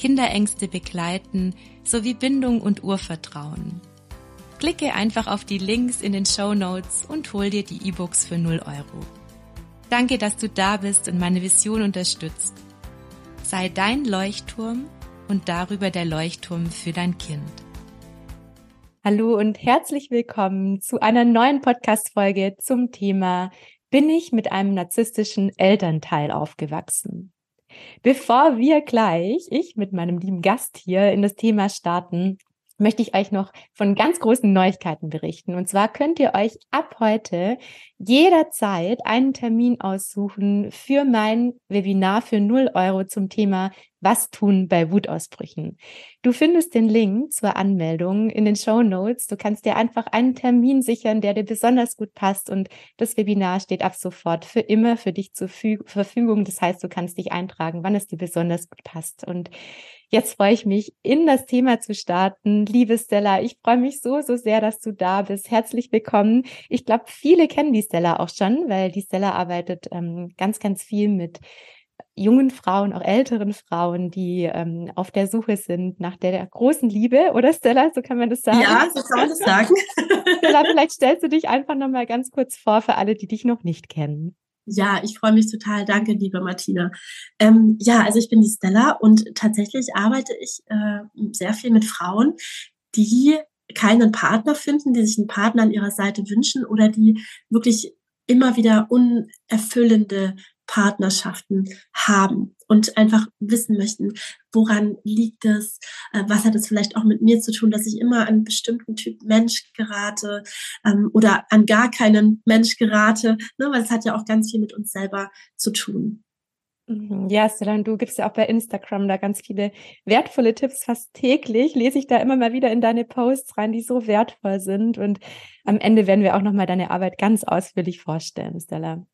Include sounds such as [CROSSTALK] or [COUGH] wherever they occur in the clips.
Kinderängste begleiten sowie Bindung und Urvertrauen. Klicke einfach auf die Links in den Show Notes und hol dir die E-Books für 0 Euro. Danke, dass du da bist und meine Vision unterstützt. Sei dein Leuchtturm und darüber der Leuchtturm für dein Kind. Hallo und herzlich willkommen zu einer neuen Podcast-Folge zum Thema Bin ich mit einem narzisstischen Elternteil aufgewachsen? Bevor wir gleich, ich mit meinem lieben Gast hier in das Thema starten, möchte ich euch noch von ganz großen Neuigkeiten berichten. Und zwar könnt ihr euch ab heute jederzeit einen Termin aussuchen für mein Webinar für 0 Euro zum Thema Was tun bei Wutausbrüchen. Du findest den Link zur Anmeldung in den Show Notes. Du kannst dir einfach einen Termin sichern, der dir besonders gut passt. Und das Webinar steht ab sofort für immer für dich zur Verfügung. Das heißt, du kannst dich eintragen, wann es dir besonders gut passt. Und Jetzt freue ich mich, in das Thema zu starten. Liebe Stella, ich freue mich so, so sehr, dass du da bist. Herzlich willkommen. Ich glaube, viele kennen die Stella auch schon, weil die Stella arbeitet ähm, ganz, ganz viel mit jungen Frauen, auch älteren Frauen, die ähm, auf der Suche sind nach der großen Liebe, oder Stella, so kann man das sagen? Ja, so kann man das sagen. Stella, vielleicht stellst du dich einfach nochmal ganz kurz vor für alle, die dich noch nicht kennen. Ja, ich freue mich total. Danke, liebe Martina. Ähm, ja, also ich bin die Stella und tatsächlich arbeite ich äh, sehr viel mit Frauen, die keinen Partner finden, die sich einen Partner an ihrer Seite wünschen oder die wirklich immer wieder unerfüllende Partnerschaften haben und einfach wissen möchten, woran liegt es, äh, was hat es vielleicht auch mit mir zu tun, dass ich immer an einen bestimmten Typ Mensch gerate ähm, oder an gar keinen Mensch gerate, ne, weil es hat ja auch ganz viel mit uns selber zu tun. Mhm. Ja, Stellan, du gibst ja auch bei Instagram da ganz viele wertvolle Tipps. Fast täglich lese ich da immer mal wieder in deine Posts rein, die so wertvoll sind. Und am Ende werden wir auch nochmal deine Arbeit ganz ausführlich vorstellen, Stella.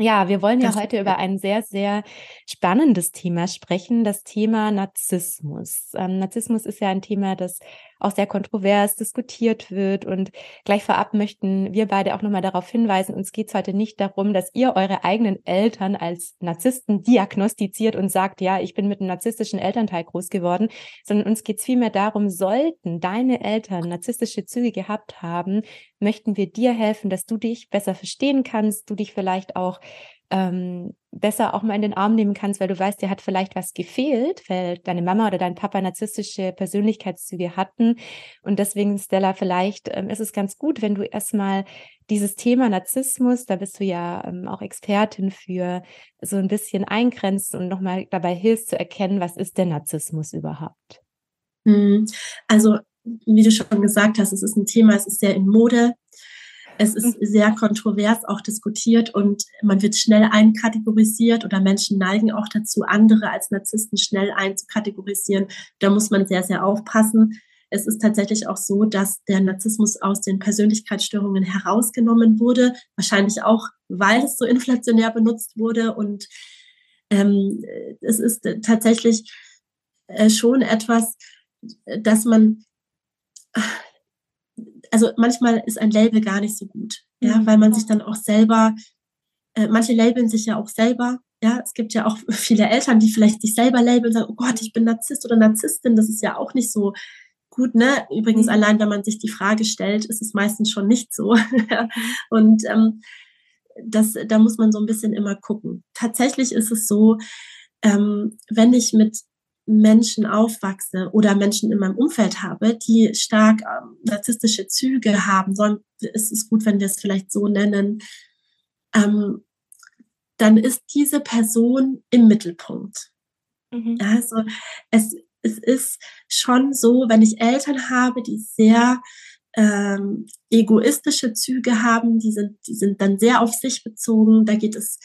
Ja, wir wollen ja das heute über ein sehr, sehr spannendes Thema sprechen, das Thema Narzissmus. Ähm, Narzissmus ist ja ein Thema, das auch sehr kontrovers diskutiert wird. Und gleich vorab möchten wir beide auch nochmal darauf hinweisen, uns geht es heute nicht darum, dass ihr eure eigenen Eltern als Narzissten diagnostiziert und sagt, ja, ich bin mit einem narzisstischen Elternteil groß geworden, sondern uns geht es vielmehr darum, sollten deine Eltern narzisstische Züge gehabt haben, möchten wir dir helfen, dass du dich besser verstehen kannst, du dich vielleicht auch ähm, besser auch mal in den Arm nehmen kannst, weil du weißt, dir hat vielleicht was gefehlt, weil deine Mama oder dein Papa narzisstische Persönlichkeitszüge hatten. Und deswegen, Stella, vielleicht ähm, ist es ganz gut, wenn du erstmal dieses Thema Narzissmus, da bist du ja ähm, auch Expertin für, so ein bisschen eingrenzt und nochmal dabei hilfst zu erkennen, was ist der Narzissmus überhaupt? Hm, also, wie du schon gesagt hast, es ist ein Thema, es ist sehr in Mode. Es ist mhm. sehr kontrovers auch diskutiert und man wird schnell einkategorisiert oder Menschen neigen auch dazu, andere als Narzissten schnell einzukategorisieren. Da muss man sehr, sehr aufpassen. Es ist tatsächlich auch so, dass der Narzissmus aus den Persönlichkeitsstörungen herausgenommen wurde, wahrscheinlich auch, weil es so inflationär benutzt wurde. Und ähm, es ist tatsächlich äh, schon etwas, dass man also manchmal ist ein Label gar nicht so gut, ja, mhm. weil man sich dann auch selber, äh, manche labeln sich ja auch selber, ja, es gibt ja auch [LAUGHS] viele Eltern, die vielleicht sich selber labeln und sagen, oh Gott, ich bin Narzisst oder Narzisstin, das ist ja auch nicht so gut, ne? Übrigens, mhm. allein wenn man sich die Frage stellt, ist es meistens schon nicht so. [LAUGHS] Mhm. und ähm, das, da muss man so ein bisschen immer gucken. Tatsächlich ist es so, ähm, wenn ich mit Menschen aufwachse oder Menschen in meinem Umfeld habe, die stark ähm, narzisstische Züge haben, sollen, ist es gut, wenn wir es vielleicht so nennen, ähm, dann ist diese Person im Mittelpunkt. Mhm. Also es, es ist schon so, wenn ich Eltern habe, die sehr ähm, egoistische Züge haben, die sind, die sind dann sehr auf sich bezogen. Da geht es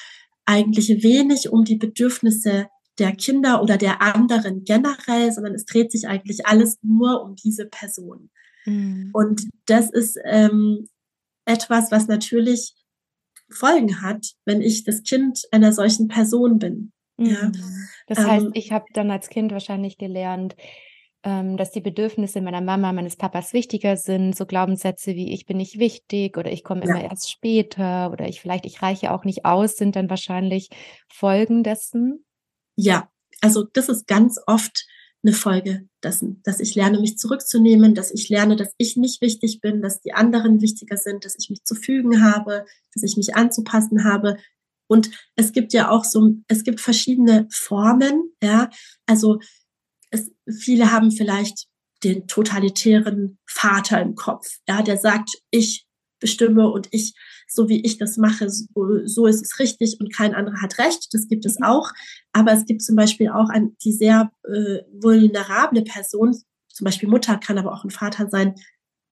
eigentlich wenig um die Bedürfnisse der Kinder oder der anderen generell, sondern es dreht sich eigentlich alles nur um diese Person. Mhm. Und das ist ähm, etwas, was natürlich Folgen hat, wenn ich das Kind einer solchen Person bin. Mhm. Ja. Das heißt, ähm, ich habe dann als Kind wahrscheinlich gelernt, ähm, dass die Bedürfnisse meiner Mama, meines Papas wichtiger sind. So Glaubenssätze wie ich bin nicht wichtig oder ich komme immer ja. erst später oder ich vielleicht, ich reiche auch nicht aus, sind dann wahrscheinlich Folgen dessen. Ja, also das ist ganz oft eine Folge dessen, dass ich lerne, mich zurückzunehmen, dass ich lerne, dass ich nicht wichtig bin, dass die anderen wichtiger sind, dass ich mich zu fügen habe, dass ich mich anzupassen habe. Und es gibt ja auch so, es gibt verschiedene Formen, ja. Also es, viele haben vielleicht den totalitären Vater im Kopf, ja, der sagt, ich bestimme und ich, so wie ich das mache, so, so ist es richtig und kein anderer hat recht. Das gibt es mhm. auch. Aber es gibt zum Beispiel auch an die sehr äh, vulnerable Person, zum Beispiel Mutter kann aber auch ein Vater sein,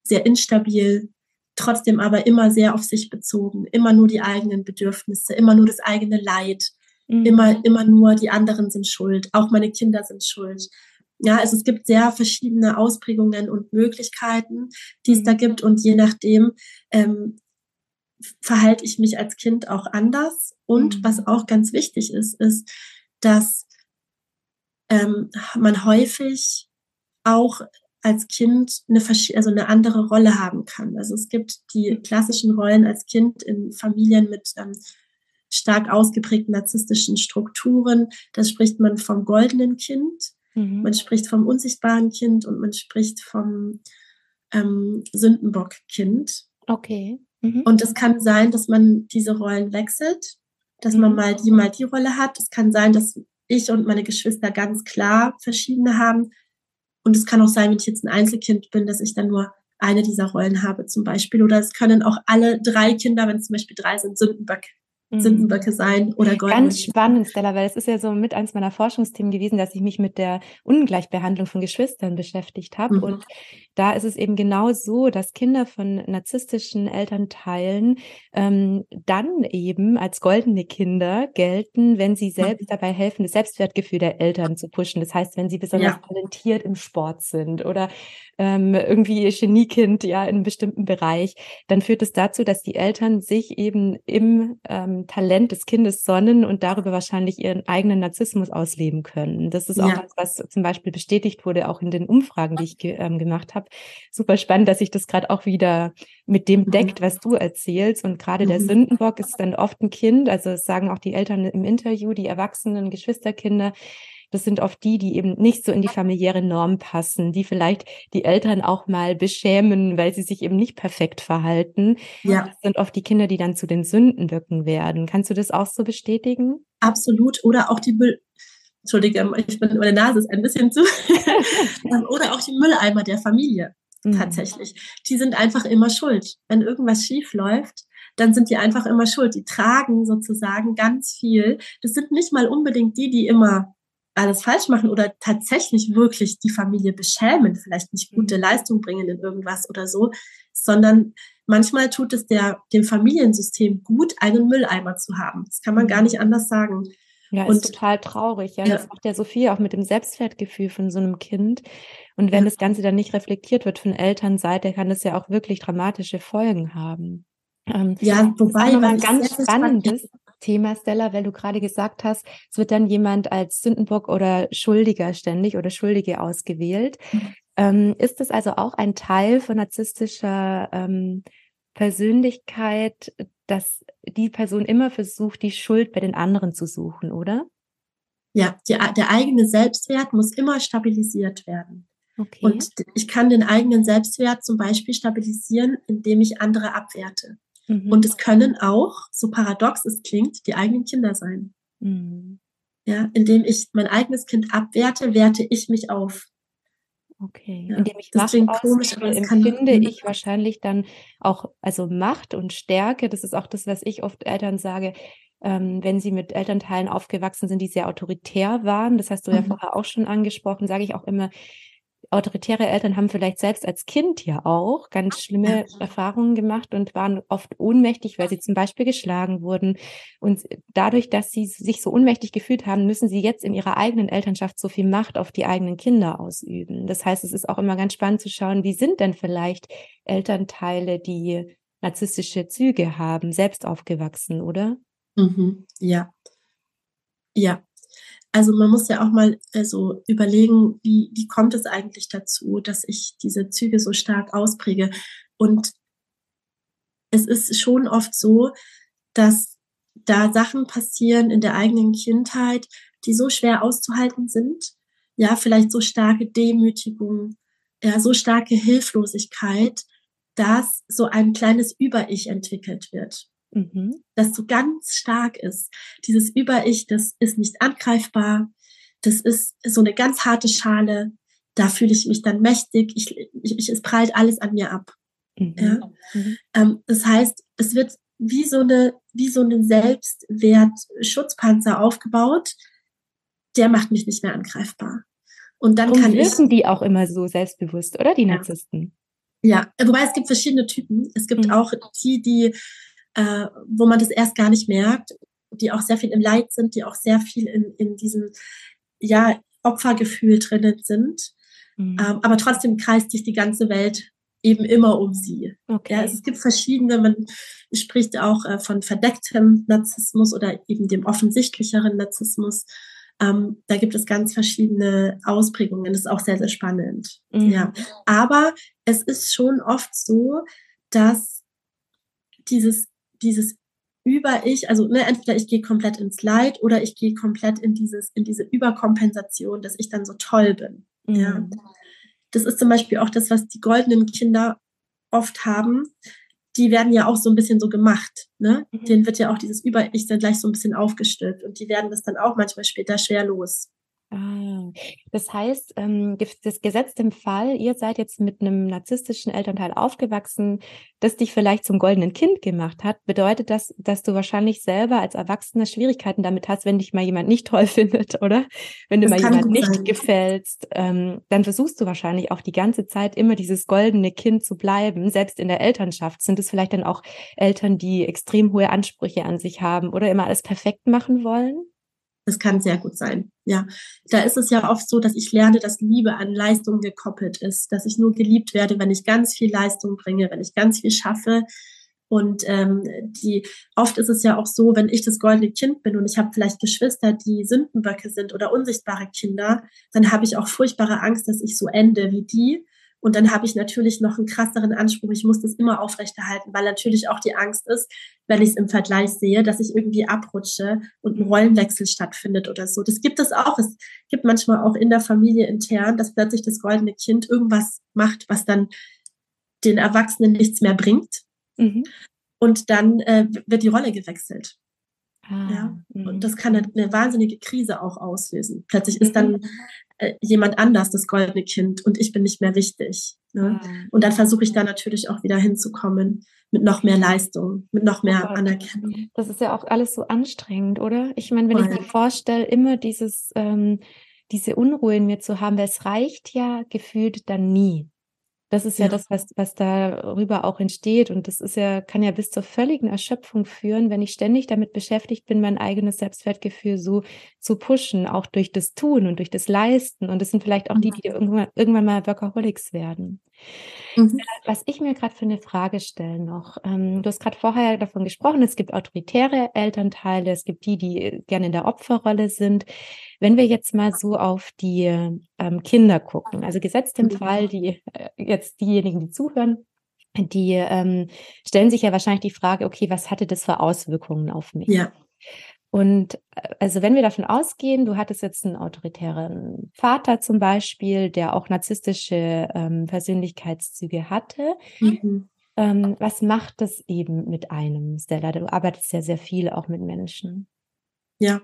sehr instabil, trotzdem aber immer sehr auf sich bezogen, immer nur die eigenen Bedürfnisse, immer nur das eigene Leid, mhm. immer, immer nur die anderen sind schuld, auch meine Kinder sind schuld. Ja, also es gibt sehr verschiedene Ausprägungen und Möglichkeiten, die es mhm. da gibt. Und je nachdem ähm, verhalte ich mich als Kind auch anders. Und mhm. was auch ganz wichtig ist, ist, dass ähm, man häufig auch als Kind eine, also eine andere Rolle haben kann. Also es gibt die mhm. klassischen Rollen als Kind in Familien mit ähm, stark ausgeprägten narzisstischen Strukturen. Da spricht man vom goldenen Kind. Mhm. Man spricht vom unsichtbaren Kind und man spricht vom ähm, Sündenbock-Kind. Okay. Mhm. Und es kann sein, dass man diese Rollen wechselt, dass mhm. man mal die, mal die Rolle hat. Es kann sein, dass ich und meine Geschwister ganz klar verschiedene haben. Und es kann auch sein, wenn ich jetzt ein Einzelkind bin, dass ich dann nur eine dieser Rollen habe zum Beispiel. Oder es können auch alle drei Kinder, wenn es zum Beispiel drei sind, Sündenbock Sündenböcke mhm. sein oder Gold. Ganz spannend, Stella, weil es ist ja so mit eins meiner Forschungsthemen gewesen, dass ich mich mit der Ungleichbehandlung von Geschwistern beschäftigt habe. Mhm. Und da ist es eben genau so, dass Kinder von narzisstischen Elternteilen ähm, dann eben als goldene Kinder gelten, wenn sie selbst mhm. dabei helfen, das Selbstwertgefühl der Eltern zu pushen. Das heißt, wenn sie besonders ja. talentiert im Sport sind oder ähm, irgendwie Geniekind ja in einem bestimmten Bereich, dann führt es dazu, dass die Eltern sich eben im ähm, Talent des Kindes sonnen und darüber wahrscheinlich ihren eigenen Narzissmus ausleben können. Das ist auch ja. was, was zum Beispiel bestätigt wurde, auch in den Umfragen, die ich ge ähm, gemacht habe. Super spannend, dass sich das gerade auch wieder mit dem mhm. deckt, was du erzählst. Und gerade mhm. der Sündenbock ist dann oft ein Kind, also es sagen auch die Eltern im Interview, die erwachsenen Geschwisterkinder, das sind oft die, die eben nicht so in die familiäre Norm passen, die vielleicht die Eltern auch mal beschämen, weil sie sich eben nicht perfekt verhalten. Ja. Das sind oft die Kinder, die dann zu den Sündenböcken werden. Kannst du das auch so bestätigen? Absolut. Oder auch die Müll Entschuldige, ich bin, meine Nase ist ein bisschen zu. [LAUGHS] Ähm, oder auch die Mülleimer der Familie. Mhm. Tatsächlich. Die sind einfach immer schuld. Wenn irgendwas schief läuft, dann sind die einfach immer schuld. Die tragen sozusagen ganz viel. Das sind nicht mal unbedingt die, die immer alles falsch machen oder tatsächlich wirklich die Familie beschämen, vielleicht nicht gute mhm. Leistung bringen in irgendwas oder so, sondern manchmal tut es der, dem Familiensystem gut, einen Mülleimer zu haben. Das kann man gar mhm. nicht anders sagen. Ja, und, ist total traurig. Ja, ja, das macht ja so viel auch mit dem Selbstwertgefühl von so einem Kind. Und wenn ja. das Ganze dann nicht reflektiert wird von Elternseite, kann das ja auch wirklich dramatische Folgen haben. Ähm, ja, wobei was ganz spannendes. Thema, Stella, weil du gerade gesagt hast, es wird dann jemand als Sündenbock oder Schuldiger ständig oder Schuldige ausgewählt. Mhm. Ähm, ist das also auch ein Teil von narzisstischer ähm, Persönlichkeit, dass die Person immer versucht, die Schuld bei den anderen zu suchen, oder? Ja, die, der eigene Selbstwert muss immer stabilisiert werden. Okay. Und ich kann den eigenen Selbstwert zum Beispiel stabilisieren, indem ich andere abwerte. Mhm. Und es können auch, so paradox es klingt, die eigenen Kinder sein. Mhm. Ja, indem ich mein eigenes Kind abwerte, werte ich mich auf. Okay, ja, indem ich Macht komisch, aber empfinde kann, ich wahrscheinlich dann auch, also Macht und Stärke, das ist auch das, was ich oft Eltern sage, ähm, wenn sie mit Elternteilen aufgewachsen sind, die sehr autoritär waren, das hast du mhm. ja vorher auch schon angesprochen, sage ich auch immer, autoritäre Eltern haben vielleicht selbst als Kind ja auch ganz schlimme Erfahrungen gemacht und waren oft ohnmächtig, weil sie zum Beispiel geschlagen wurden. Und dadurch, dass sie sich so ohnmächtig gefühlt haben, müssen sie jetzt in ihrer eigenen Elternschaft so viel Macht auf die eigenen Kinder ausüben. Das heißt, es ist auch immer ganz spannend zu schauen, wie sind denn vielleicht Elternteile, die narzisstische Züge haben, selbst aufgewachsen, oder? Mhm, ja. Ja, also man muss ja auch mal äh, so überlegen, wie, wie kommt es eigentlich dazu, dass ich diese Züge so stark auspräge. Und es ist schon oft so, dass da Sachen passieren in der eigenen Kindheit, die so schwer auszuhalten sind. Ja, vielleicht so starke Demütigung, ja, so starke Hilflosigkeit, dass so ein kleines Über-Ich entwickelt wird mhm. das so ganz stark ist. Dieses Über-Ich, das ist nicht angreifbar. Das ist so eine ganz harte Schale. Da fühle ich mich dann mächtig. Ich, ich, ich, es prallt alles an mir ab. Mhm. Ja? Mhm. Ähm, das heißt, es wird wie so eine, wie so ein Selbstwert-Schutzpanzer aufgebaut. Der macht mich nicht mehr angreifbar. Und dann Und kann wirken ich, die auch immer so selbstbewusst, oder die Narzissten? Ja, wobei es gibt verschiedene Typen. Es gibt mhm. auch die, die äh, wo man das erst gar nicht merkt, die auch sehr viel im Leid sind, die auch sehr viel in, in diesem ja, Opfergefühl drinnen sind. Mhm. Ähm, aber trotzdem kreist sich die ganze Welt eben immer um sie. Okay. Ja, es gibt verschiedene, man spricht auch äh, von verdecktem Narzissmus oder eben dem offensichtlicheren Narzissmus. Ähm, da gibt es ganz verschiedene Ausprägungen. Das ist auch sehr, sehr spannend. Mhm. Ja. Aber es ist schon oft so, dass dieses dieses über-Ich, also ne, entweder ich gehe komplett ins Leid oder ich gehe komplett in dieses, in diese Überkompensation, dass ich dann so toll bin. Mhm. Ja. Das ist zum Beispiel auch das, was die goldenen Kinder oft haben. Die werden ja auch so ein bisschen so gemacht. Ne? Mhm. Denen wird ja auch dieses Über-Ich dann gleich so ein bisschen aufgestülpt und die werden das dann auch manchmal später schwer los. Ah, das heißt, ähm, das Gesetz im Fall, ihr seid jetzt mit einem narzisstischen Elternteil aufgewachsen, das dich vielleicht zum goldenen Kind gemacht hat, bedeutet das, dass du wahrscheinlich selber als Erwachsener Schwierigkeiten damit hast, wenn dich mal jemand nicht toll [LAUGHS] findet, oder? Wenn du das mal jemand nicht sein. gefällst, ähm, dann versuchst du wahrscheinlich auch die ganze Zeit immer dieses goldene Kind zu bleiben. Selbst in der Elternschaft sind es vielleicht dann auch Eltern, die extrem hohe Ansprüche an sich haben oder immer alles perfekt machen wollen? Das kann sehr gut sein. Ja, da ist es ja oft so, dass ich lerne, dass Liebe an Leistung gekoppelt ist, dass ich nur geliebt werde, wenn ich ganz viel Leistung bringe, wenn ich ganz viel schaffe. Und ähm, die oft ist es ja auch so, wenn ich das goldene Kind bin und ich habe vielleicht Geschwister, die Sündenböcke sind oder unsichtbare Kinder, dann habe ich auch furchtbare Angst, dass ich so ende wie die und dann habe ich natürlich noch einen krasseren Anspruch. Ich muss das immer aufrechterhalten, weil natürlich auch die Angst ist, wenn ich es im Vergleich sehe, dass ich irgendwie abrutsche und ein Rollenwechsel stattfindet oder so. Das gibt es auch. Es gibt manchmal auch in der Familie intern, dass plötzlich das goldene Kind irgendwas macht, was dann den Erwachsenen nichts mehr bringt. Mhm. Und dann äh, wird die Rolle gewechselt. Ah, ja, und das kann eine, eine, wahnsinnige Krise auch auslösen. Plötzlich ist dann mhm. äh, jemand anders das goldene Kind und ich bin nicht mehr wichtig. Ne? Ah. Und dann versuche ich da natürlich auch wieder hinzukommen mit noch mehr Leistung, mit noch mehr oh Anerkennung. Das ist ja auch alles so anstrengend, oder? Ich meine, wenn Voll. ich mir vorstelle, immer dieses, ähm, diese Unruhe in mir zu haben, weil es reicht ja gefühlt dann nie. Das ist ja, ja, das, was, was darüber auch entsteht. Und das ist ja, kann ja bis zur völligen Erschöpfung führen, wenn ich ständig damit beschäftigt bin, mein eigenes Selbstwertgefühl so zu pushen, auch durch das Tun und durch das Leisten. Und das sind vielleicht auch die, mhm. die irgendwann, irgendwann mal Workaholics werden. Mhm. Was ich mir gerade für eine Frage stelle noch, ähm, du hast gerade vorher davon gesprochen, es gibt autoritäre Elternteile, es gibt die, die gerne in der Opferrolle sind. Wenn wir jetzt mal so auf die ähm, Kinder gucken, also gesetzt im mhm. Fall, die äh, jetzt diejenigen, die zuhören, die ähm, stellen sich ja wahrscheinlich die Frage, okay, was hatte das für Auswirkungen auf mich? Ja. Und äh, also wenn wir davon ausgehen, du hattest jetzt einen autoritären Vater zum Beispiel, der auch narzisstische ähm, Persönlichkeitszüge hatte, mhm. ähm, was macht das eben mit einem, Stella? Du arbeitest ja sehr viel auch mit Menschen. Ja.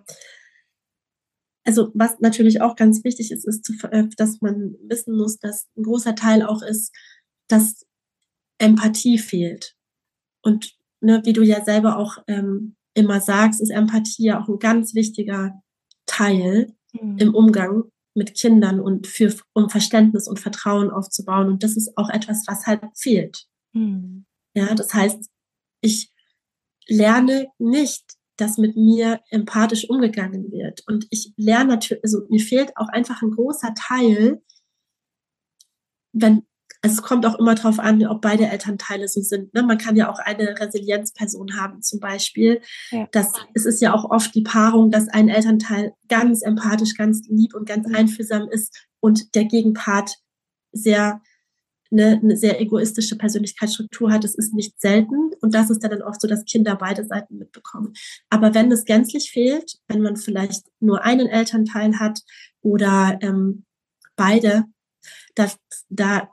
Also was natürlich auch ganz wichtig ist, ist, äh, dass man wissen muss, dass ein großer Teil auch ist, dass Empathie fehlt. Und ne, wie du ja selber auch ähm, immer sagst, ist Empathie ja auch ein ganz wichtiger Teil mhm. im Umgang mit Kindern und für, um Verständnis und Vertrauen aufzubauen. Und das ist auch etwas, was halt fehlt. Mhm. Ja, das heißt, ich lerne nicht, dass mit mir empathisch umgegangen wird. Und ich lerne natürlich, also mir fehlt auch einfach ein großer Teil, wenn also es kommt auch immer darauf an, ob beide Elternteile so sind. Ne? Man kann ja auch eine Resilienzperson haben zum Beispiel. Ja. Das, es ist ja auch oft die Paarung, dass ein Elternteil ganz empathisch, ganz lieb und ganz einfühlsam ist und der Gegenpart sehr eine, eine sehr egoistische Persönlichkeitsstruktur hat. Das ist nicht selten und das ist dann oft so, dass Kinder beide Seiten mitbekommen. Aber wenn es gänzlich fehlt, wenn man vielleicht nur einen Elternteil hat oder ähm, beide, da, da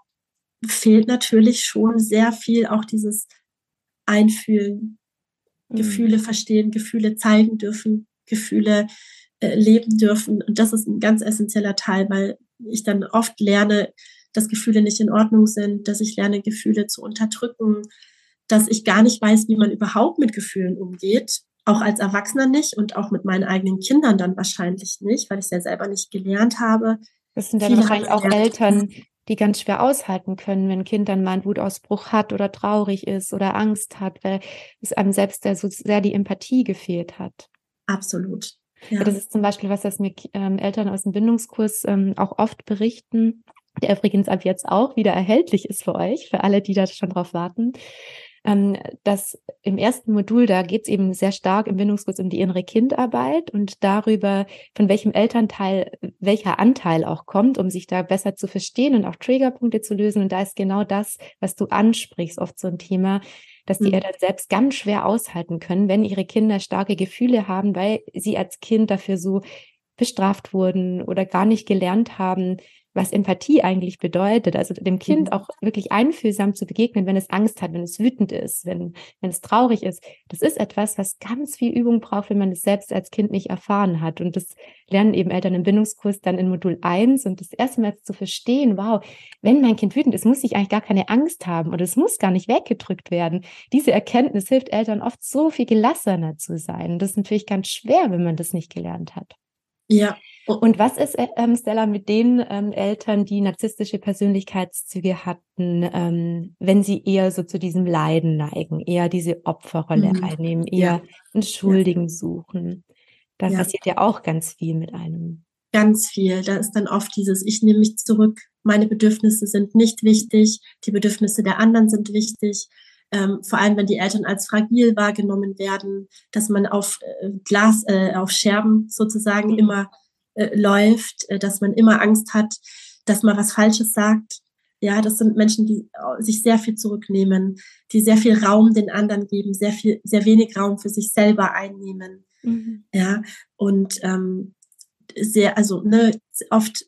fehlt natürlich schon sehr viel auch dieses Einfühlen, mhm. Gefühle verstehen, Gefühle zeigen dürfen, Gefühle äh, leben dürfen. Und das ist ein ganz essentieller Teil, weil ich dann oft lerne, dass Gefühle nicht in Ordnung sind, dass ich lerne, Gefühle zu unterdrücken, dass ich gar nicht weiß, wie man überhaupt mit Gefühlen umgeht. Auch als Erwachsener nicht und auch mit meinen eigenen Kindern dann wahrscheinlich nicht, weil ich es ja selber nicht gelernt habe. Das sind dann Viele wahrscheinlich auch Eltern, die ganz schwer aushalten können, wenn ein Kind dann mal einen Wutausbruch hat oder traurig ist oder Angst hat, weil es einem selbst so sehr die Empathie gefehlt hat. Absolut. Ja. Das ist zum Beispiel was, was mir ähm, Eltern aus dem Bindungskurs ähm, auch oft berichten, der übrigens ab jetzt auch wieder erhältlich ist für euch, für alle, die da schon drauf warten ähm, dass im ersten Modul, da geht es eben sehr stark im Bindungskurs um die innere Kindarbeit und darüber, von welchem Elternteil welcher Anteil auch kommt, um sich da besser zu verstehen und auch Triggerpunkte zu lösen. Und da ist genau das, was du ansprichst, oft so ein Thema, dass die mhm. Eltern selbst ganz schwer aushalten können, wenn ihre Kinder starke Gefühle haben, weil sie als Kind dafür so bestraft wurden oder gar nicht gelernt haben, was Empathie eigentlich bedeutet. Also dem Kind mhm. auch wirklich einfühlsam zu begegnen, wenn es Angst hat, wenn es wütend ist, wenn, wenn es traurig ist. Das ist etwas, was ganz viel Übung braucht, wenn man es selbst als Kind nicht erfahren hat. Und das lernen eben Eltern im Bindungskurs dann in Modul 1 und das erste Mal zu verstehen, wow, wenn mein Kind wütend ist, muss ich eigentlich gar keine Angst haben oder es muss gar nicht weggedrückt werden. Diese Erkenntnis hilft Eltern oft so viel gelassener zu sein. Das ist natürlich ganz schwer, wenn man das nicht gelernt hat. Ja. Und was ist, äh, ähm, Stella, mit den ähm, Eltern, die narzisstische Persönlichkeitszüge hatten, ähm, wenn sie eher so zu diesem Leiden neigen, eher diese Opferrolle mhm. einnehmen, eher ja. einen Schuldigen ja. suchen? Da ja. passiert ja auch ganz viel mit einem. Ganz viel. Da ist dann oft dieses, ich nehme mich zurück, meine Bedürfnisse sind nicht wichtig, die Bedürfnisse der anderen sind wichtig ähm, vor allem wenn die Eltern als fragil wahrgenommen werden, dass man auf äh, Glas, äh, auf Scherben sozusagen mhm. immer äh, läuft, äh, dass man immer Angst hat, dass man was Falsches sagt. Ja, das sind Menschen, die äh, sich sehr viel zurücknehmen, die sehr viel Raum den anderen geben, sehr viel, sehr wenig Raum für sich selber einnehmen. Mhm. Ja, und ähm, sehr, also ne, oft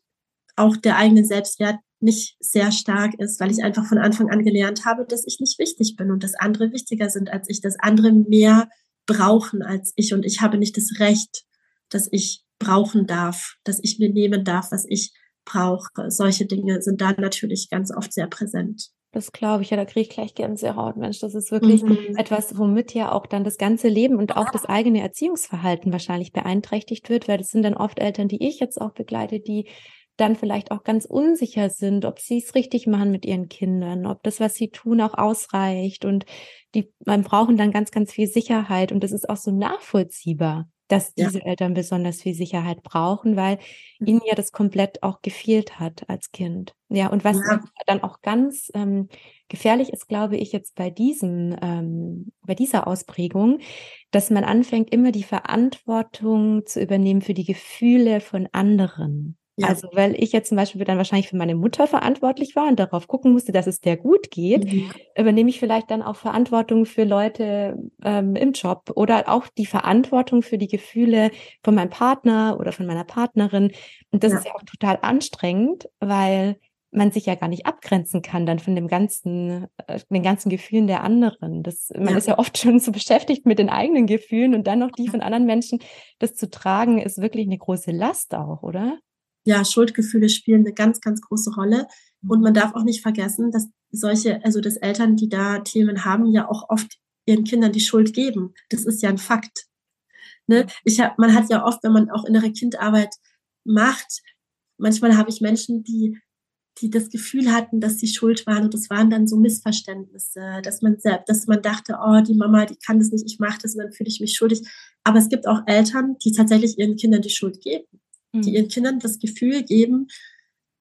auch der eigene Selbstwert nicht sehr stark ist, weil ich einfach von Anfang an gelernt habe, dass ich nicht wichtig bin und dass andere wichtiger sind als ich, dass andere mehr brauchen als ich und ich habe nicht das Recht, dass ich brauchen darf, dass ich mir nehmen darf, was ich brauche. Solche Dinge sind da natürlich ganz oft sehr präsent. Das glaube ich, ja, da kriege ich gleich Gänsehaut, Mensch. Das ist wirklich mhm. etwas, womit ja auch dann das ganze Leben und auch das eigene Erziehungsverhalten wahrscheinlich beeinträchtigt wird, weil das sind dann oft Eltern, die ich jetzt auch begleite, die dann vielleicht auch ganz unsicher sind, ob sie es richtig machen mit ihren Kindern, ob das, was sie tun, auch ausreicht. Und die man brauchen dann ganz, ganz viel Sicherheit. Und das ist auch so nachvollziehbar, dass diese ja. Eltern besonders viel Sicherheit brauchen, weil mhm. ihnen ja das komplett auch gefehlt hat als Kind. Ja, und was ja. dann auch ganz ähm, gefährlich ist, glaube ich, jetzt bei diesem, ähm, bei dieser Ausprägung, dass man anfängt, immer die Verantwortung zu übernehmen für die Gefühle von anderen. Ja. Also, weil ich jetzt zum Beispiel dann wahrscheinlich für meine Mutter verantwortlich war und darauf gucken musste, dass es der gut geht, mhm. übernehme ich vielleicht dann auch Verantwortung für Leute ähm, im Job oder auch die Verantwortung für die Gefühle von meinem Partner oder von meiner Partnerin. Und das ja. ist ja auch total anstrengend, weil man sich ja gar nicht abgrenzen kann dann von dem ganzen, äh, den ganzen Gefühlen der anderen. Das, man ja. ist ja oft schon so beschäftigt mit den eigenen Gefühlen und dann noch die von anderen Menschen, das zu tragen, ist wirklich eine große Last auch, oder? Ja, Schuldgefühle spielen eine ganz, ganz große Rolle. Und man darf auch nicht vergessen, dass solche, also dass Eltern, die da Themen haben, ja auch oft ihren Kindern die Schuld geben. Das ist ja ein Fakt. Ne? Ich hab, man hat ja oft, wenn man auch innere Kindarbeit macht, manchmal habe ich Menschen, die die das Gefühl hatten, dass sie schuld waren und das waren dann so Missverständnisse, dass man selbst, dass man dachte, oh, die Mama, die kann das nicht, ich mache das und dann fühle ich mich schuldig. Aber es gibt auch Eltern, die tatsächlich ihren Kindern die Schuld geben, mhm. Die ihren Kindern das Gefühl geben,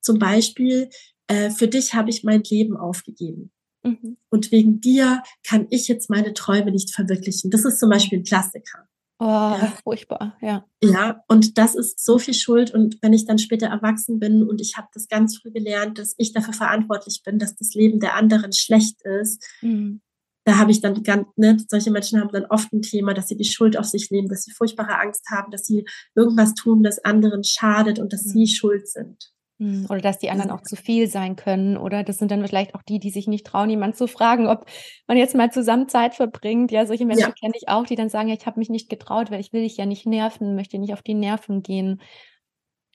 zum Beispiel, äh, für dich habe ich mein Leben aufgegeben. Mhm. Und wegen dir kann ich jetzt meine Träume nicht verwirklichen. Das ist zum Beispiel ein Klassiker. Oh, ja. furchtbar, ja. Ja, und das ist so viel Schuld. Und wenn ich dann später erwachsen bin und ich habe das ganz früh gelernt, dass ich dafür verantwortlich bin, dass das Leben der anderen schlecht ist, mhm. Da habe ich dann ganz, ne, solche Menschen haben dann oft ein Thema, dass sie die Schuld auf sich nehmen, dass sie furchtbare Angst haben, dass sie irgendwas tun, das anderen schadet und dass mhm. sie schuld sind. Hm, oder dass die anderen auch zu viel sein können. Oder das sind dann vielleicht auch die, die sich nicht trauen, jemanden zu fragen, ob man jetzt mal zusammen Zeit verbringt. Ja, solche Menschen ja. kenne ich auch, die dann sagen, ja, ich habe mich nicht getraut, weil ich will dich ja nicht nerven, möchte nicht auf die Nerven gehen.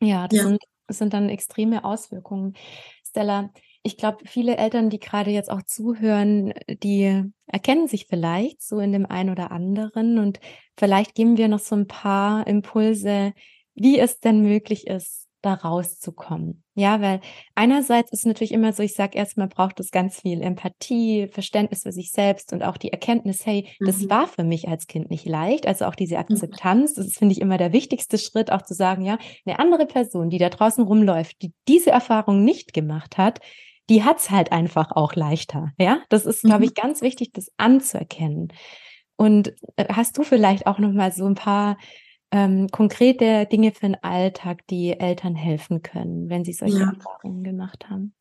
Ja, das, ja. Sind, das sind dann extreme Auswirkungen. Stella, ich glaube, viele Eltern, die gerade jetzt auch zuhören, die erkennen sich vielleicht so in dem einen oder anderen. Und vielleicht geben wir noch so ein paar Impulse, wie es denn möglich ist, da rauszukommen. Ja, weil einerseits ist natürlich immer so, ich sage erstmal, braucht es ganz viel Empathie, Verständnis für sich selbst und auch die Erkenntnis, hey, mhm. das war für mich als Kind nicht leicht. Also auch diese mhm. Akzeptanz, das ist, finde ich, immer der wichtigste Schritt, auch zu sagen, ja, eine andere Person, die da draußen rumläuft, die diese Erfahrung nicht gemacht hat, die hat's halt einfach auch leichter. Ja, das ist, glaube mhm. ich, ganz wichtig, das anzuerkennen. Und äh, hast du vielleicht auch noch mal so ein paar ähm, konkrete Dinge für den Alltag, die Eltern helfen können, wenn sie solche ja. Erfahrungen gemacht haben?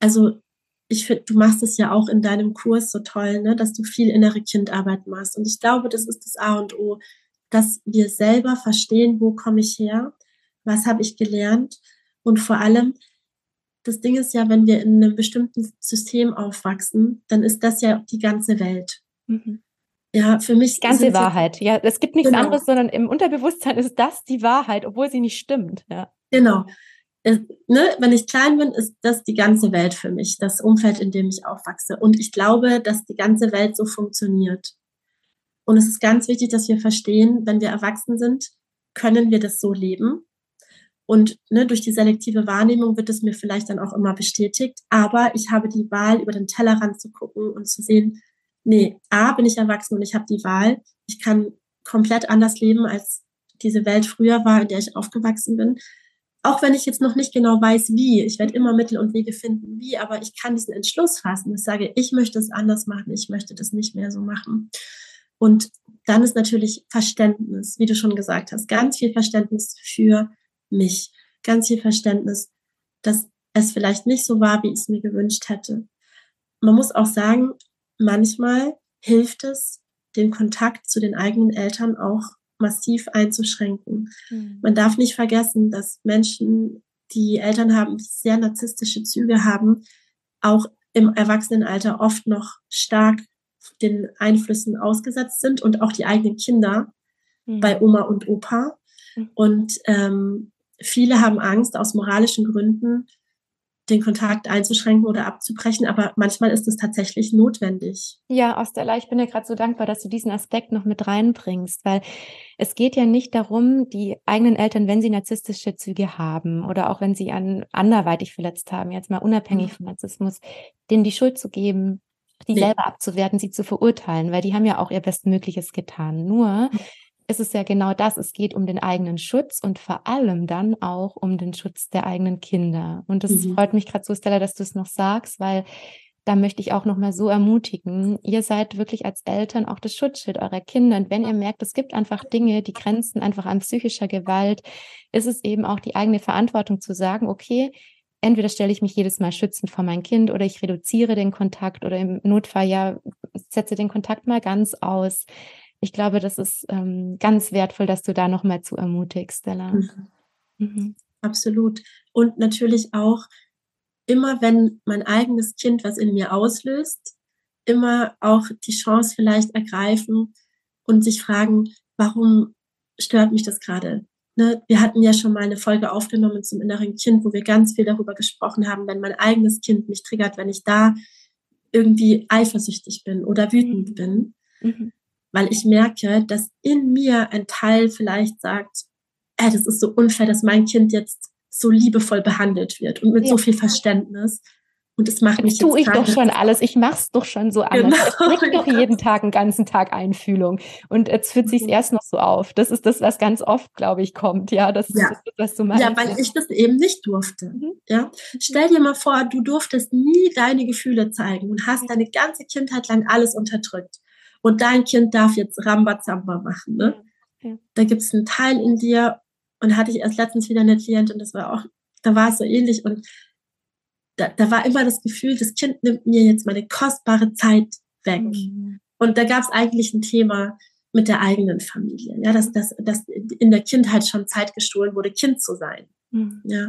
Also ich finde, du machst es ja auch in deinem Kurs so toll, ne, dass du viel innere Kindarbeit machst. Und ich glaube, das ist das A und O, dass wir selber verstehen, wo komme ich her, was habe ich gelernt und vor allem, das Ding ist ja, wenn wir in einem bestimmten System aufwachsen, dann ist das ja die ganze Welt. Mhm. Ja, für mich. Die ganze Wahrheit. Ja, es gibt nichts genau. anderes, sondern im Unterbewusstsein ist das die Wahrheit, obwohl sie nicht stimmt. Ja. Genau. Es, ne, wenn ich klein bin, ist das die ganze Welt für mich, das Umfeld, in dem ich aufwachse. Und ich glaube, dass die ganze Welt so funktioniert. Und es ist ganz wichtig, dass wir verstehen, wenn wir erwachsen sind, können wir das so leben. Und ne, durch die selektive Wahrnehmung wird es mir vielleicht dann auch immer bestätigt. Aber ich habe die Wahl, über den Tellerrand zu gucken und zu sehen, nee, A, bin ich erwachsen und ich habe die Wahl. Ich kann komplett anders leben, als diese Welt früher war, in der ich aufgewachsen bin. Auch wenn ich jetzt noch nicht genau weiß, wie. Ich werde immer Mittel und Wege finden, wie, aber ich kann diesen Entschluss fassen. Ich sage, ich möchte es anders machen, ich möchte das nicht mehr so machen. Und dann ist natürlich Verständnis, wie du schon gesagt hast, ganz viel Verständnis für mich, ganz viel Verständnis, dass es vielleicht nicht so war, wie ich es mir gewünscht hätte. Man muss auch sagen, manchmal hilft es, den Kontakt zu den eigenen Eltern auch massiv einzuschränken. Mhm. Man darf nicht vergessen, dass Menschen, die Eltern haben, die sehr narzisstische Züge haben, auch im Erwachsenenalter oft noch stark den Einflüssen ausgesetzt sind und auch die eigenen Kinder mhm. bei Oma und Opa. Mhm. Und ähm, viele haben Angst aus moralischen Gründen, den Kontakt einzuschränken oder abzubrechen, aber manchmal ist es tatsächlich notwendig. Ja, Ostella, ich bin dir gerade so dankbar, dass du diesen Aspekt noch mit reinbringst, weil es geht ja nicht darum, die eigenen Eltern, wenn sie narzisstische Züge haben oder auch wenn sie an anderweitig verletzt haben, jetzt mal unabhängig mhm. von Narzissmus, denen die Schuld zu geben, die nee. selber abzuwerten, sie zu verurteilen, weil die haben ja auch ihr Bestmögliches getan. Nur mhm ist es ja genau das. Es geht um den eigenen Schutz und vor allem dann auch um den Schutz der eigenen Kinder. Und das mhm. freut mich gerade so, Stella, dass du es noch sagst, weil da möchte ich auch noch mal so ermutigen. Ihr seid wirklich als Eltern auch das Schutzschild eurer Kinder. Und wenn ihr merkt, es gibt einfach Dinge, die grenzen einfach an psychischer Gewalt, ist es eben auch die eigene Verantwortung zu sagen, okay, entweder stelle ich mich jedes Mal schützend vor mein Kind oder ich reduziere den Kontakt oder im Notfall ja setze den Kontakt mal ganz aus ich glaube, das ist ähm, ganz wertvoll, dass du da nochmal zu ermutigst, Stella. Mhm. Mhm. Absolut. Und natürlich auch immer wenn mein eigenes Kind was in mir auslöst, immer auch die Chance vielleicht ergreifen und sich fragen, warum stört mich das gerade? Ne? Wir hatten ja schon mal eine Folge aufgenommen zum inneren Kind, wo wir ganz viel darüber gesprochen haben, wenn mein eigenes Kind mich triggert, wenn ich da irgendwie eifersüchtig bin oder wütend mhm. bin, mhm. Weil ich merke, dass in mir ein Teil vielleicht sagt, äh, das ist so unfair, dass mein Kind jetzt so liebevoll behandelt wird und mit ja. so viel Verständnis. Und das macht mich das tue ich doch schon alles. Ich mach's doch schon so anders. Genau. Ich kriege doch [LAUGHS] jeden Tag einen ganzen Tag Einfühlung. Und jetzt fühlt sich mhm. erst noch so auf. Das ist das, was ganz oft, glaube ich, kommt. Ja, das ja. ist das, was du meinst. Ja, weil ich das eben nicht durfte. Mhm. Ja, stell dir mal vor, du durftest nie deine Gefühle zeigen und hast deine ganze Kindheit lang alles unterdrückt. Und dein Kind darf jetzt Rambazamba machen. Ne? Ja. Da gibt es einen Teil in dir und hatte ich erst letztens wieder eine Klientin, das war auch, da war es so ähnlich und da, da war immer das Gefühl, das Kind nimmt mir jetzt meine kostbare Zeit weg. Mhm. Und da gab es eigentlich ein Thema mit der eigenen Familie, ja, dass, dass, dass in der Kindheit schon Zeit gestohlen wurde, Kind zu sein. Mhm. Ja.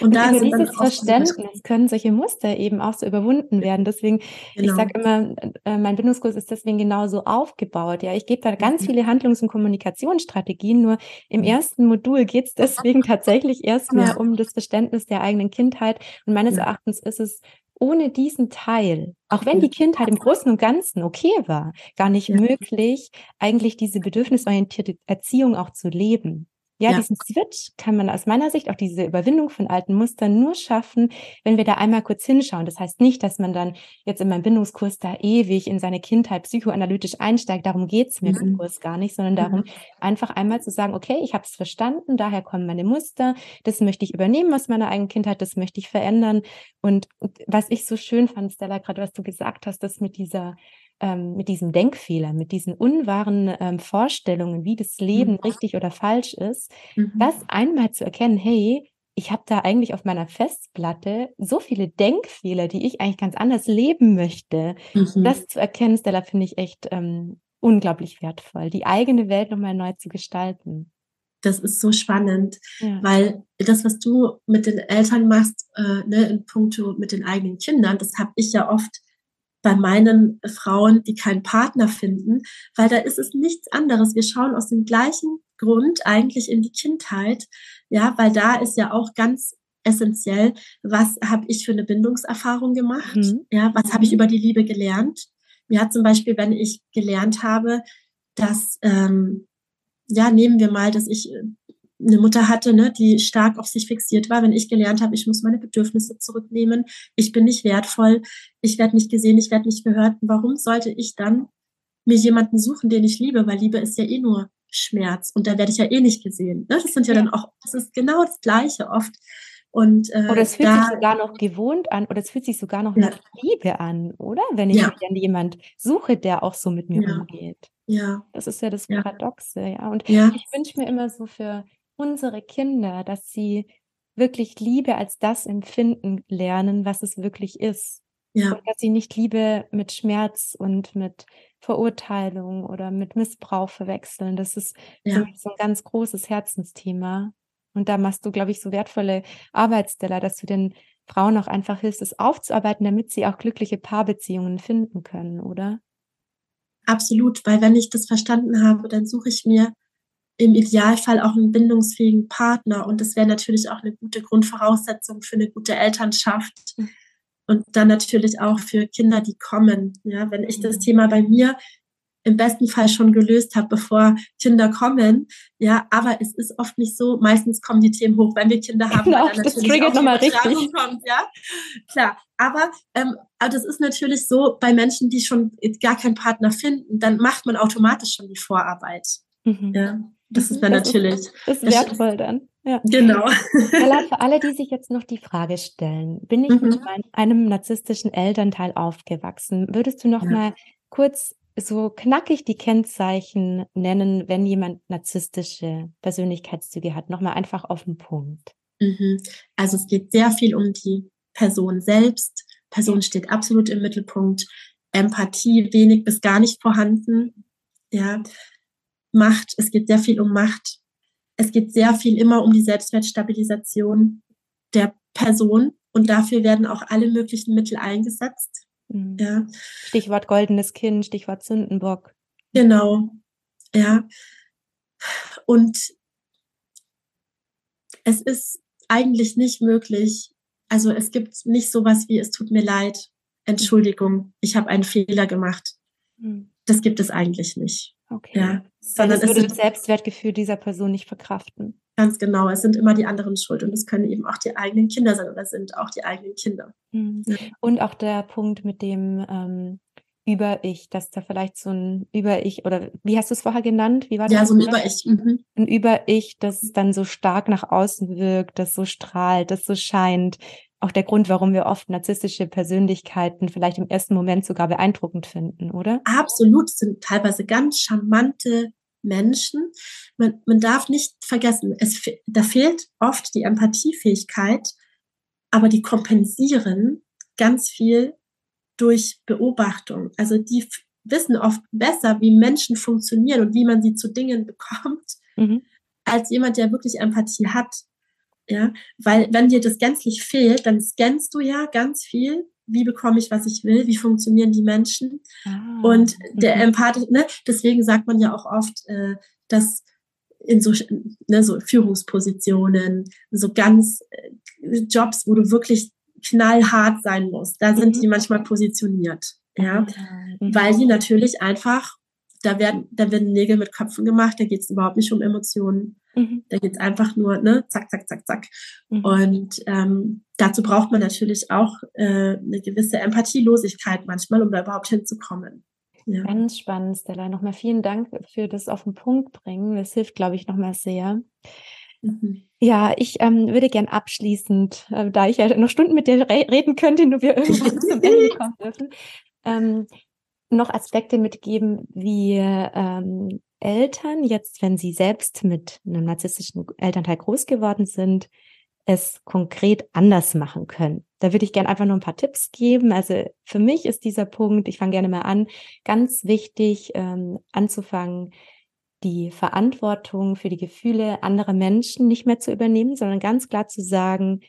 Und, und da über dieses Verständnis können solche Muster eben auch so überwunden werden. Deswegen, genau. ich sage immer, äh, mein Bindungskurs ist deswegen genauso aufgebaut. Ja, ich gebe da ganz mhm. viele Handlungs- und Kommunikationsstrategien. Nur im mhm. ersten Modul geht es deswegen tatsächlich erstmal ja. um das Verständnis der eigenen Kindheit. Und meines ja. Erachtens ist es ohne diesen Teil, auch wenn die Kindheit im Großen und Ganzen okay war, gar nicht ja. möglich, eigentlich diese bedürfnisorientierte Erziehung auch zu leben. Ja, ja, diesen Switch kann man aus meiner Sicht, auch diese Überwindung von alten Mustern nur schaffen, wenn wir da einmal kurz hinschauen. Das heißt nicht, dass man dann jetzt in meinem Bindungskurs da ewig in seine Kindheit psychoanalytisch einsteigt. Darum geht's mir mhm. im Kurs gar nicht, sondern darum, mhm. einfach einmal zu sagen, okay, ich habe es verstanden, daher kommen meine Muster, das möchte ich übernehmen aus meiner eigenen Kindheit, das möchte ich verändern. Und was ich so schön fand, Stella, gerade was du gesagt hast, das mit dieser ähm, mit diesem Denkfehler, mit diesen unwahren ähm, Vorstellungen, wie das Leben mhm. richtig oder falsch ist, mhm. das einmal zu erkennen, hey, ich habe da eigentlich auf meiner Festplatte so viele Denkfehler, die ich eigentlich ganz anders leben möchte. Mhm. Das zu erkennen, Stella, finde ich echt ähm, unglaublich wertvoll, die eigene Welt nochmal neu zu gestalten. Das ist so spannend, ja. weil das, was du mit den Eltern machst, äh, ne, in puncto mit den eigenen Kindern, das habe ich ja oft bei meinen Frauen, die keinen Partner finden, weil da ist es nichts anderes. Wir schauen aus dem gleichen Grund eigentlich in die Kindheit, ja, weil da ist ja auch ganz essentiell, was habe ich für eine Bindungserfahrung gemacht, mhm. ja, was habe ich über die Liebe gelernt. Ja, zum Beispiel, wenn ich gelernt habe, dass, ähm, ja, nehmen wir mal, dass ich eine Mutter hatte, ne, die stark auf sich fixiert war, wenn ich gelernt habe, ich muss meine Bedürfnisse zurücknehmen, ich bin nicht wertvoll, ich werde nicht gesehen, ich werde nicht gehört. Warum sollte ich dann mir jemanden suchen, den ich liebe? Weil Liebe ist ja eh nur Schmerz und da werde ich ja eh nicht gesehen. Ne? Das sind ja, ja, dann auch, das ist genau das Gleiche oft. Und, äh, oder es fühlt da, sich sogar noch gewohnt an oder es fühlt sich sogar noch ja. nach Liebe an, oder? Wenn ich ja. dann jemand suche, der auch so mit mir umgeht. Ja. Das ist ja das Paradoxe, ja. Und ich wünsche mir immer so für unsere Kinder, dass sie wirklich Liebe als das empfinden lernen, was es wirklich ist. Ja. Und dass sie nicht Liebe mit Schmerz und mit Verurteilung oder mit Missbrauch verwechseln. Das ist ja. so ein ganz großes Herzensthema. Und da machst du, glaube ich, so wertvolle Arbeitsstelle, dass du den Frauen auch einfach hilfst, es aufzuarbeiten, damit sie auch glückliche Paarbeziehungen finden können, oder? Absolut, weil wenn ich das verstanden habe, dann suche ich mir im Idealfall auch einen bindungsfähigen Partner. Und das wäre natürlich auch eine gute Grundvoraussetzung für eine gute Elternschaft. Und dann natürlich auch für Kinder, die kommen. Ja, wenn ich das mhm. Thema bei mir im besten Fall schon gelöst habe, bevor Kinder kommen. Ja, aber es ist oft nicht so. Meistens kommen die Themen hoch, wenn wir Kinder haben. Genau, das triggert nochmal richtig. Kommt, ja, klar. Aber, ähm, aber das ist natürlich so bei Menschen, die schon gar keinen Partner finden, dann macht man automatisch schon die Vorarbeit. Mhm. Ja. Das ist dann das natürlich. Ist, ist wertvoll dann. Ja. Genau. [LAUGHS] [LAUGHS] für alle, die sich jetzt noch die Frage stellen, bin ich mhm. mit einem narzisstischen Elternteil aufgewachsen? Würdest du noch ja. mal kurz so knackig die Kennzeichen nennen, wenn jemand narzisstische Persönlichkeitszüge hat? Nochmal einfach auf den Punkt. Mhm. Also es geht sehr viel um die Person selbst. Person steht absolut im Mittelpunkt. Empathie wenig bis gar nicht vorhanden. Ja, Macht, es geht sehr viel um Macht. Es geht sehr viel immer um die Selbstwertstabilisation der Person und dafür werden auch alle möglichen Mittel eingesetzt. Mhm. Ja. Stichwort goldenes Kind, Stichwort Sündenbock. Genau, ja. Und es ist eigentlich nicht möglich, also es gibt nicht sowas wie es tut mir leid, Entschuldigung, ich habe einen Fehler gemacht. Mhm. Das gibt es eigentlich nicht. Okay. Ja, sondern das würde das Selbstwertgefühl dieser Person nicht verkraften. Ganz genau. Es sind immer die anderen schuld und es können eben auch die eigenen Kinder sein oder sind auch die eigenen Kinder. Mhm. Ja. Und auch der Punkt mit dem ähm, Über-Ich, dass da vielleicht so ein Über-Ich oder wie hast du es vorher genannt? Wie war das? Ja, so ein Über-Ich. Mhm. Ein Über-Ich, das dann so stark nach außen wirkt, das so strahlt, das so scheint auch der Grund, warum wir oft narzisstische Persönlichkeiten vielleicht im ersten Moment sogar beeindruckend finden, oder? Absolut, sind teilweise ganz charmante Menschen. Man, man darf nicht vergessen, es, da fehlt oft die Empathiefähigkeit, aber die kompensieren ganz viel durch Beobachtung. Also die wissen oft besser, wie Menschen funktionieren und wie man sie zu Dingen [LAUGHS] bekommt, mhm. als jemand, der wirklich Empathie hat. Ja, weil wenn dir das gänzlich fehlt, dann scannst du ja ganz viel. Wie bekomme ich, was ich will? Wie funktionieren die Menschen? Ah, und der mhm. Empath, ne, deswegen sagt man ja auch oft, äh, dass in so, ne, so Führungspositionen, so ganz äh, Jobs, wo du wirklich knallhart sein musst, da sind mhm. die manchmal positioniert. Ja, mhm. weil die natürlich einfach, da werden, da werden Nägel mit Köpfen gemacht, da geht es überhaupt nicht um Emotionen. Mhm. Da geht's einfach nur, ne, zack, zack, zack, zack. Mhm. Und ähm, dazu braucht man natürlich auch äh, eine gewisse Empathielosigkeit manchmal, um da überhaupt hinzukommen. Ja. Ganz spannend, Stella. Nochmal vielen Dank für das auf den Punkt bringen. Das hilft, glaube ich, nochmal sehr. Mhm. Ja, ich ähm, würde gern abschließend, äh, da ich ja noch Stunden mit dir re reden könnte, nur wir irgendwann [LAUGHS] zum Ende kommen dürfen, ähm, noch Aspekte mitgeben, wie ähm, Eltern jetzt, wenn sie selbst mit einem narzisstischen Elternteil groß geworden sind, es konkret anders machen können. Da würde ich gerne einfach nur ein paar Tipps geben. Also für mich ist dieser Punkt, ich fange gerne mal an, ganz wichtig ähm, anzufangen, die Verantwortung für die Gefühle anderer Menschen nicht mehr zu übernehmen, sondern ganz klar zu sagen,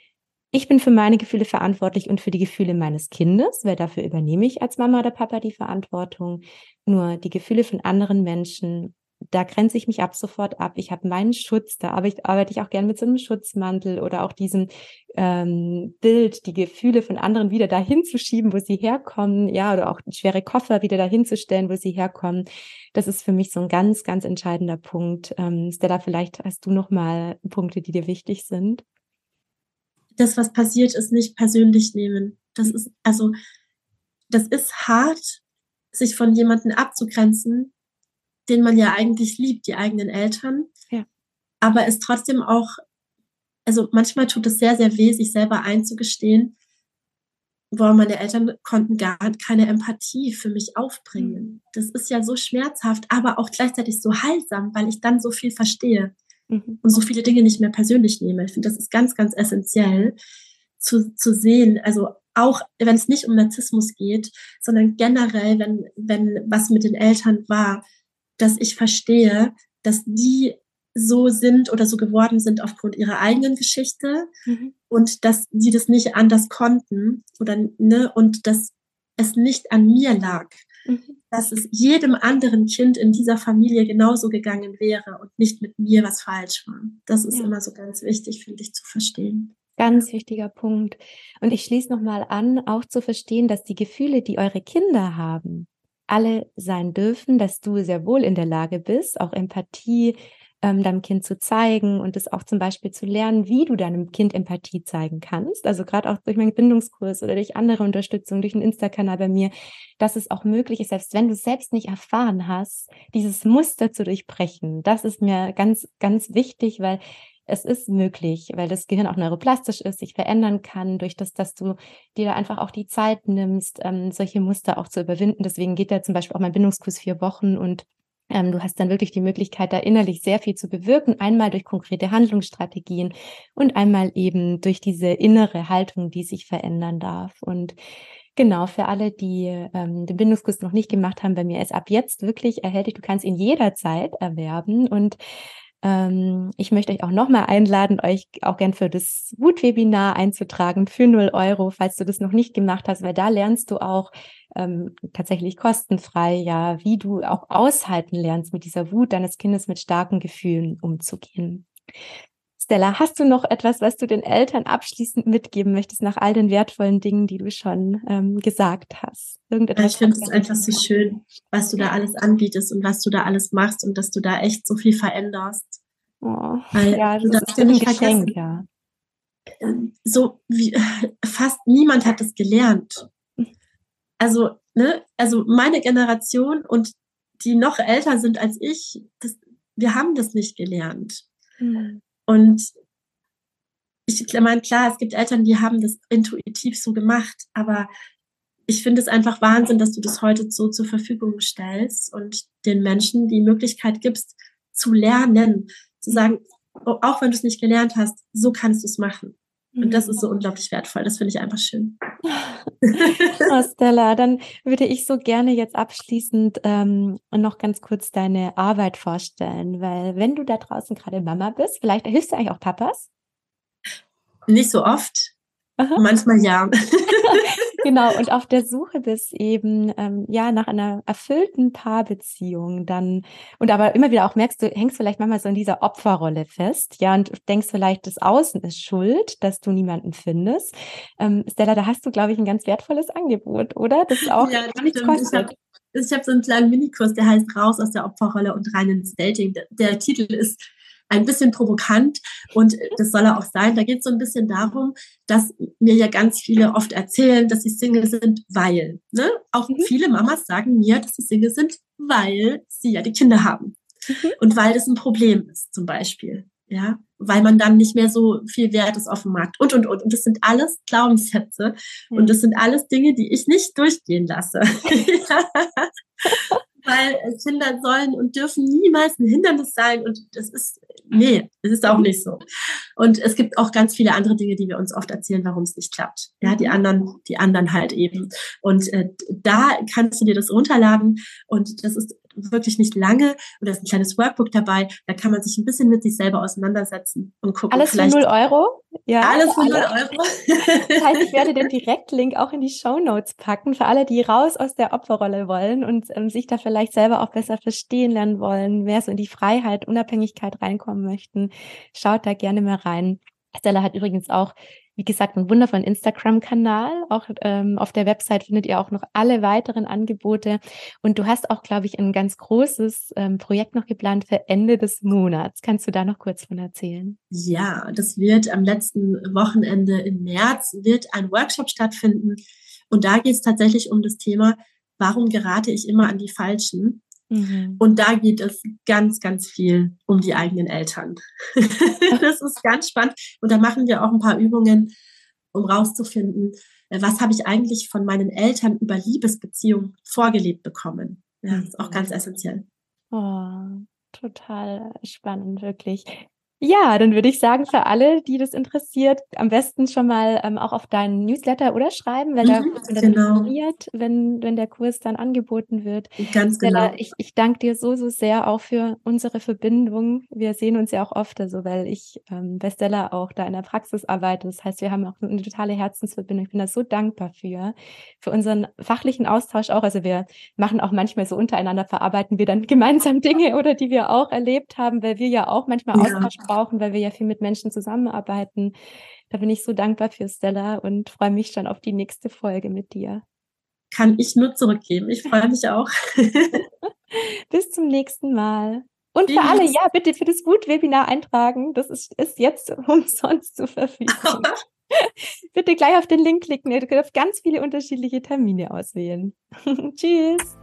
ich bin für meine Gefühle verantwortlich und für die Gefühle meines Kindes, weil dafür übernehme ich als Mama oder Papa die Verantwortung. Nur die Gefühle von anderen Menschen, da grenze ich mich ab sofort ab. Ich habe meinen Schutz, da arbeite ich, auch gern mit so einem Schutzmantel oder auch diesem ähm, Bild, die Gefühle von anderen wieder dahin zu schieben, wo sie herkommen, ja, oder auch schwere Koffer wieder dahin zu stellen, wo sie herkommen. Das ist für mich so ein ganz, ganz entscheidender Punkt. Ähm, Stella, vielleicht hast du noch mal Punkte, die dir wichtig sind das, was passiert ist, nicht persönlich nehmen. Das ist, also, das ist hart, sich von jemandem abzugrenzen, den man ja eigentlich liebt, die eigenen Eltern. Ja. Aber es trotzdem auch, also manchmal tut es sehr, sehr weh, sich selber einzugestehen, boah, meine Eltern konnten gar keine Empathie für mich aufbringen. Mhm. Das ist ja so schmerzhaft, aber auch gleichzeitig so heilsam, weil ich dann so viel verstehe mhm. und so viele Dinge nicht mehr persönlich nehme. Ich finde, das ist ganz, ganz essentiell zu, zu sehen. Also auch wenn es nicht um Narzissmus geht, sondern generell, wenn, wenn was mit den Eltern war, dass ich verstehe, dass die so sind oder so geworden sind aufgrund ihrer eigenen Geschichte mhm. und dass sie das nicht anders konnten oder ne und dass es nicht an mir lag. Dass es jedem anderen Kind in dieser Familie genauso gegangen wäre und nicht mit mir was falsch war. Das ist ja. immer so ganz wichtig, finde ich, zu verstehen. Ganz wichtiger Punkt. Und ich schließe nochmal an, auch zu verstehen, dass die Gefühle, die eure Kinder haben, alle sein dürfen, dass du sehr wohl in der Lage bist, auch Empathie ähm, deinem Kind zu zeigen und es auch zum Beispiel zu lernen, wie du deinem Kind Empathie zeigen kannst. Also gerade auch durch meinen Bindungskurs oder durch andere Unterstützung, durch einen Insta-Kanal bei mir, dass es auch möglich ist, selbst wenn du es selbst nicht erfahren hast, dieses Muster zu durchbrechen. Das ist mir ganz, ganz wichtig, weil es ist möglich, weil das Gehirn auch neuroplastisch ist, sich verändern kann, durch das, dass du dir da einfach auch die Zeit nimmst, ähm, solche Muster auch zu überwinden. Deswegen geht ja zum Beispiel auch mein Bindungskurs vier Wochen und ähm, du hast dann wirklich die Möglichkeit, da innerlich sehr viel zu bewirken. Einmal durch konkrete Handlungsstrategien und einmal eben durch diese innere Haltung, die sich verändern darf. Und Genau, für alle, die ähm, den Bindungskurs noch nicht gemacht haben, bei mir ist ab jetzt wirklich erhältlich. Du kannst ihn jederzeit erwerben und Ähm, ich möchte euch auch nochmal einladen, euch auch gern für das Wut-Webinar einzutragen für 0 Euro, falls du das noch nicht gemacht hast, weil da lernst du auch ähm, tatsächlich kostenfrei, ja, wie du auch aushalten lernst, mit dieser Wut deines Kindes mit starken Gefühlen umzugehen. Stella, hast du noch etwas, was du den Eltern abschließend mitgeben möchtest nach all den wertvollen Dingen, die du schon ähm, gesagt hast? Irgendetwas ich finde es einfach so schön, was du da alles anbietest und was du da alles machst und dass du da echt so viel veränderst. Oh, Weil, ja, das, das ist ein Geschenk, ja. Ähm, so wie [LAUGHS] fast niemand hat das gelernt. Also, ne, also meine Generation und die noch älter sind als ich, das, wir haben das nicht gelernt. Mhm. Und ich meine, klar, es gibt Eltern, die haben das intuitiv so gemacht, aber ich finde es einfach Wahnsinn, dass du das heute so zur Verfügung stellst und den Menschen die Möglichkeit gibst, zu lernen, zu sagen, oh, auch wenn du es nicht gelernt hast, so kannst du es machen. Und das ist so unglaublich wertvoll. Das finde ich einfach schön. [LAUGHS] oh, Stella, dann würde ich so gerne jetzt abschließend ähm, noch ganz kurz deine Arbeit vorstellen, weil wenn du da draußen gerade Mama bist, vielleicht hilfst du eigentlich auch Papas? Nicht so oft. Aha. Manchmal ja. [LAUGHS] genau, und auf der Suche bist eben ähm, ja nach einer erfüllten Paarbeziehung dann und aber immer wieder auch merkst, du hängst vielleicht manchmal so in dieser Opferrolle fest, ja, und denkst vielleicht, das Außen ist schuld, dass du niemanden findest. Ähm, Stella, da hast du, glaube ich, ein ganz wertvolles Angebot, oder? Das ist auch ja, das nichts kostet. Ich habe hab so einen kleinen Minikurs, der heißt Raus aus der Opferrolle und rein ins Dating. Der, der Titel ist ein bisschen provokant und das soll er auch sein. Da geht es so ein bisschen darum, dass mir ja ganz viele oft erzählen, dass sie Single sind, weil. Ne? Auch mhm. viele Mamas sagen mir, dass sie Single sind, weil sie ja die Kinder haben. Mhm. Und weil das ein Problem ist, zum Beispiel. Ja, weil man dann nicht mehr so viel wert ist auf dem Markt und, und, und. Und das sind alles Glaubenssätze. Mhm. Und das sind alles Dinge, die ich nicht durchgehen lasse. [LAUGHS] [LAUGHS] weil Kinder sollen und dürfen niemals ein Hindernis sein. Und das ist, nee, das ist auch nicht so. Und es gibt auch ganz viele andere Dinge, die wir uns oft erzählen, warum es nicht klappt. Ja, die anderen, die anderen halt eben. Und äh, da kannst du dir das runterladen. Und das ist wirklich nicht lange und da ist ein kleines Workbook dabei. Da kann man sich ein bisschen mit sich selber auseinandersetzen und gucken. Alles für 0 Euro? Ja. Alles für 0 Euro. das heißt, ich werde [LAUGHS] den Direktlink auch in die Show Notes packen für alle, die raus aus der Opferrolle wollen und ähm, sich da vielleicht selber auch besser verstehen lernen wollen, mehr so in die Freiheit, Unabhängigkeit reinkommen möchten. Schaut da gerne mal rein. Stella hat übrigens auch wie gesagt, einen wundervollen Instagram-Kanal. Auch ähm, auf der Website findet ihr auch noch alle weiteren Angebote. Und du hast auch, glaube ich, ein ganz großes ähm, Projekt noch geplant für Ende des Monats. Kannst du da noch kurz von erzählen? Ja, das wird am letzten Wochenende im März wird ein Workshop stattfinden. Und da geht es tatsächlich um das Thema, warum gerate ich immer an die Falschen? Mhm. Und da geht es ganz, ganz viel um die eigenen Eltern. [LAUGHS] das ist ganz spannend. Und da machen wir auch ein paar Übungen, um rauszufinden, äh, was habe ich eigentlich von meinen Eltern über Liebesbeziehungen vorgelebt bekommen. Ja, das ist auch ganz essentiell. Oh, total spannend, wirklich. Ja, dann würde ich sagen, für alle, die das interessiert, am besten schon mal ähm, auch auf deinen Newsletter oder schreiben, weil mhm, dann genau. informiert, wenn, wenn der Kurs dann angeboten wird. Ganz Stella, genau. Ich, ich danke dir so, so sehr auch für unsere Verbindung. Wir sehen uns ja auch oft, also weil ich ähm, bei Stella auch da in der Praxis arbeite. Das heißt, wir haben auch eine totale Herzensverbindung. Ich bin da so dankbar für, für unseren fachlichen Austausch auch. Also wir machen auch manchmal so untereinander, verarbeiten wir dann [LAUGHS] gemeinsam Dinge oder die wir auch erlebt haben, weil wir ja auch manchmal ja. Austausch brauchen, weil wir ja viel mit Menschen zusammenarbeiten. Da bin ich so dankbar für Stella und freue mich schon auf die nächste Folge mit dir. Kann ich nur zurückgeben. Ich freue mich auch. [LAUGHS] Bis zum nächsten Mal. Und für alle, ja, bitte für das Wut-Webinar eintragen. Das ist, ist jetzt [LAUGHS] umsonst zur Verfügung. [LAUGHS] bitte gleich auf den Link klicken. Ihr könnt auf ganz viele unterschiedliche Termine auswählen. Tschüss.